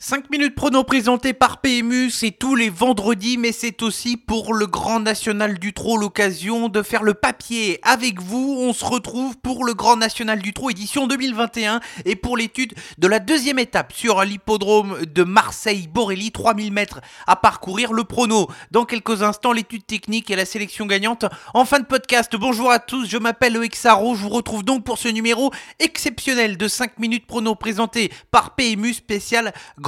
5 minutes prono présenté par PMU, c'est tous les vendredis, mais c'est aussi pour le Grand National du Trot l'occasion de faire le papier avec vous. On se retrouve pour le Grand National du Trot édition 2021 et pour l'étude de la deuxième étape sur l'hippodrome de Marseille-Borelli, 3000 mètres à parcourir. Le prono dans quelques instants, l'étude technique et la sélection gagnante en fin de podcast. Bonjour à tous, je m'appelle Sarro, je vous retrouve donc pour ce numéro exceptionnel de 5 minutes prono présenté par PMU spécial Grand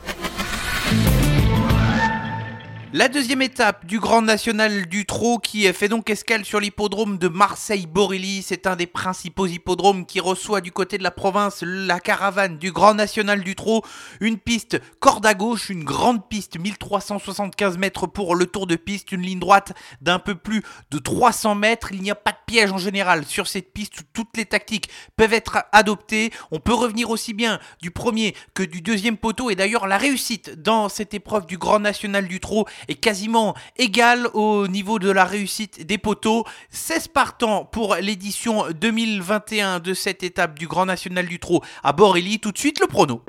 La deuxième étape du Grand National du Trot qui fait donc escale sur l'hippodrome de Marseille-Borelli. C'est un des principaux hippodromes qui reçoit du côté de la province la caravane du Grand National du Trot. Une piste corde à gauche, une grande piste 1375 mètres pour le tour de piste, une ligne droite d'un peu plus de 300 mètres. Il n'y a pas de piège en général sur cette piste toutes les tactiques peuvent être adoptées. On peut revenir aussi bien du premier que du deuxième poteau et d'ailleurs la réussite dans cette épreuve du Grand National du Trot est quasiment égal au niveau de la réussite des poteaux. 16 partants pour l'édition 2021 de cette étape du Grand National du Trot à Borelli. Tout de suite le prono.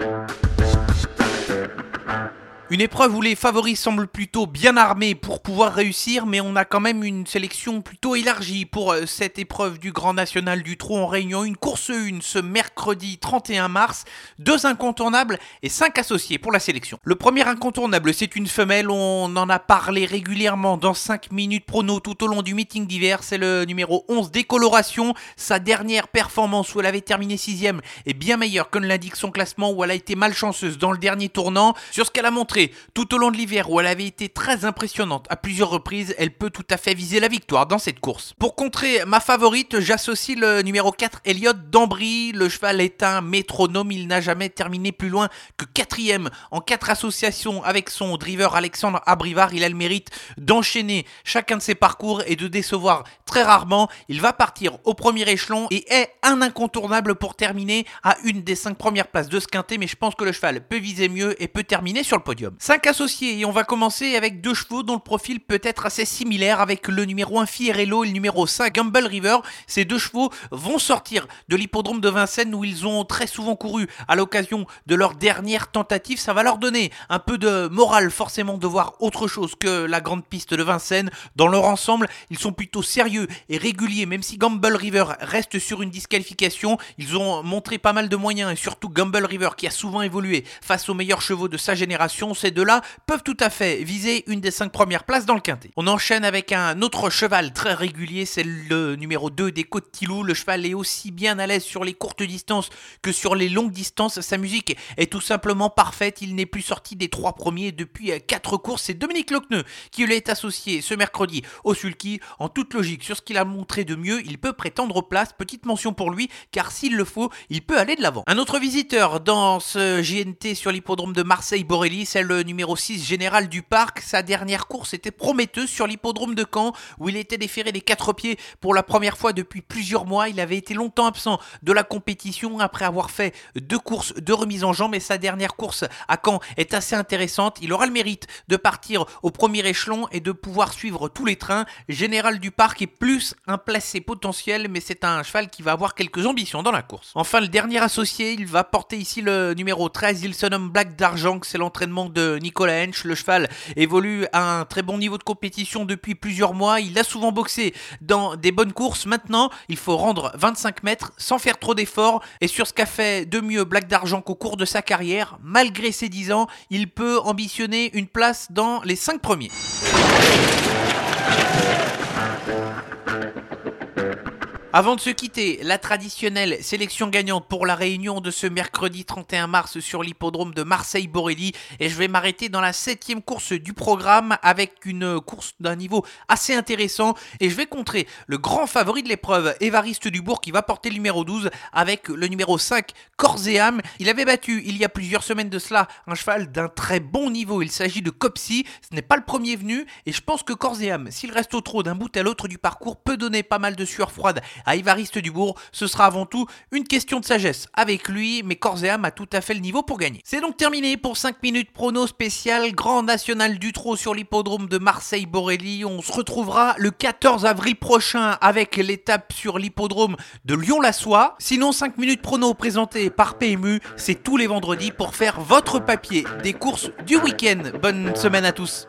Une épreuve où les favoris semblent plutôt bien armés pour pouvoir réussir, mais on a quand même une sélection plutôt élargie pour euh, cette épreuve du Grand National du Trot en réunion. Une course 1 ce mercredi 31 mars, deux incontournables et cinq associés pour la sélection. Le premier incontournable, c'est une femelle, on en a parlé régulièrement dans 5 minutes prono tout au long du meeting d'hiver, c'est le numéro 11 Décoloration. Sa dernière performance où elle avait terminé 6 est bien meilleure que ne l'indique son classement où elle a été malchanceuse dans le dernier tournant. Sur ce qu'elle a montré tout au long de l'hiver où elle avait été très impressionnante à plusieurs reprises, elle peut tout à fait viser la victoire dans cette course. Pour contrer ma favorite, j'associe le numéro 4 Elliot d'Ambry. Le cheval est un métronome, il n'a jamais terminé plus loin que quatrième en quatre associations avec son driver Alexandre Abrivard. Il a le mérite d'enchaîner chacun de ses parcours et de décevoir très rarement. Il va partir au premier échelon et est un incontournable pour terminer à une des cinq premières places de ce quintet, mais je pense que le cheval peut viser mieux et peut terminer sur le podium. 5 associés et on va commencer avec deux chevaux dont le profil peut être assez similaire avec le numéro 1 Fierello et le numéro 5 Gamble River. Ces deux chevaux vont sortir de l'hippodrome de Vincennes où ils ont très souvent couru à l'occasion de leur dernière tentative. Ça va leur donner un peu de morale forcément de voir autre chose que la grande piste de Vincennes. Dans leur ensemble, ils sont plutôt sérieux et réguliers même si Gamble River reste sur une disqualification. Ils ont montré pas mal de moyens et surtout Gamble River qui a souvent évolué face aux meilleurs chevaux de sa génération ces deux-là peuvent tout à fait viser une des cinq premières places dans le quintet. On enchaîne avec un autre cheval très régulier, c'est le numéro 2 des Côtes Tilou. Le cheval est aussi bien à l'aise sur les courtes distances que sur les longues distances. Sa musique est tout simplement parfaite. Il n'est plus sorti des trois premiers depuis quatre courses. C'est Dominique Locneux qui lui est associé ce mercredi au Sulky. En toute logique, sur ce qu'il a montré de mieux, il peut prétendre aux places. Petite mention pour lui, car s'il le faut, il peut aller de l'avant. Un autre visiteur dans ce GNT sur l'hippodrome de Marseille-Borelli, c'est le numéro 6 général du parc. Sa dernière course était prometteuse sur l'hippodrome de Caen où il était déféré des quatre pieds pour la première fois depuis plusieurs mois. Il avait été longtemps absent de la compétition après avoir fait deux courses de remise en jambe et sa dernière course à Caen est assez intéressante. Il aura le mérite de partir au premier échelon et de pouvoir suivre tous les trains. Général du parc est plus un placé potentiel mais c'est un cheval qui va avoir quelques ambitions dans la course. Enfin le dernier associé, il va porter ici le numéro 13, il se nomme Black d'Argent, c'est l'entraînement de Nicolas Hench. Le cheval évolue à un très bon niveau de compétition depuis plusieurs mois. Il a souvent boxé dans des bonnes courses. Maintenant, il faut rendre 25 mètres sans faire trop d'efforts. Et sur ce qu'a fait de mieux Black d'Argent qu'au cours de sa carrière, malgré ses 10 ans, il peut ambitionner une place dans les 5 premiers. Avant de se quitter, la traditionnelle sélection gagnante pour la réunion de ce mercredi 31 mars sur l'hippodrome de Marseille-Borelli. Et je vais m'arrêter dans la septième course du programme avec une course d'un niveau assez intéressant. Et je vais contrer le grand favori de l'épreuve, Évariste Dubourg, qui va porter le numéro 12 avec le numéro 5, Corséam. Il avait battu il y a plusieurs semaines de cela un cheval d'un très bon niveau. Il s'agit de Copsy. Ce n'est pas le premier venu. Et je pense que Corséam, s'il reste au trot d'un bout à l'autre du parcours, peut donner pas mal de sueur froide à Ivariste Dubourg. Ce sera avant tout une question de sagesse avec lui, mais corps et âme a tout à fait le niveau pour gagner. C'est donc terminé pour 5 minutes prono spécial Grand National du Trot sur l'hippodrome de Marseille-Borelli. On se retrouvera le 14 avril prochain avec l'étape sur l'hippodrome de Lyon-la-Soie. Sinon, 5 minutes prono présenté par PMU, c'est tous les vendredis pour faire votre papier des courses du week-end. Bonne semaine à tous.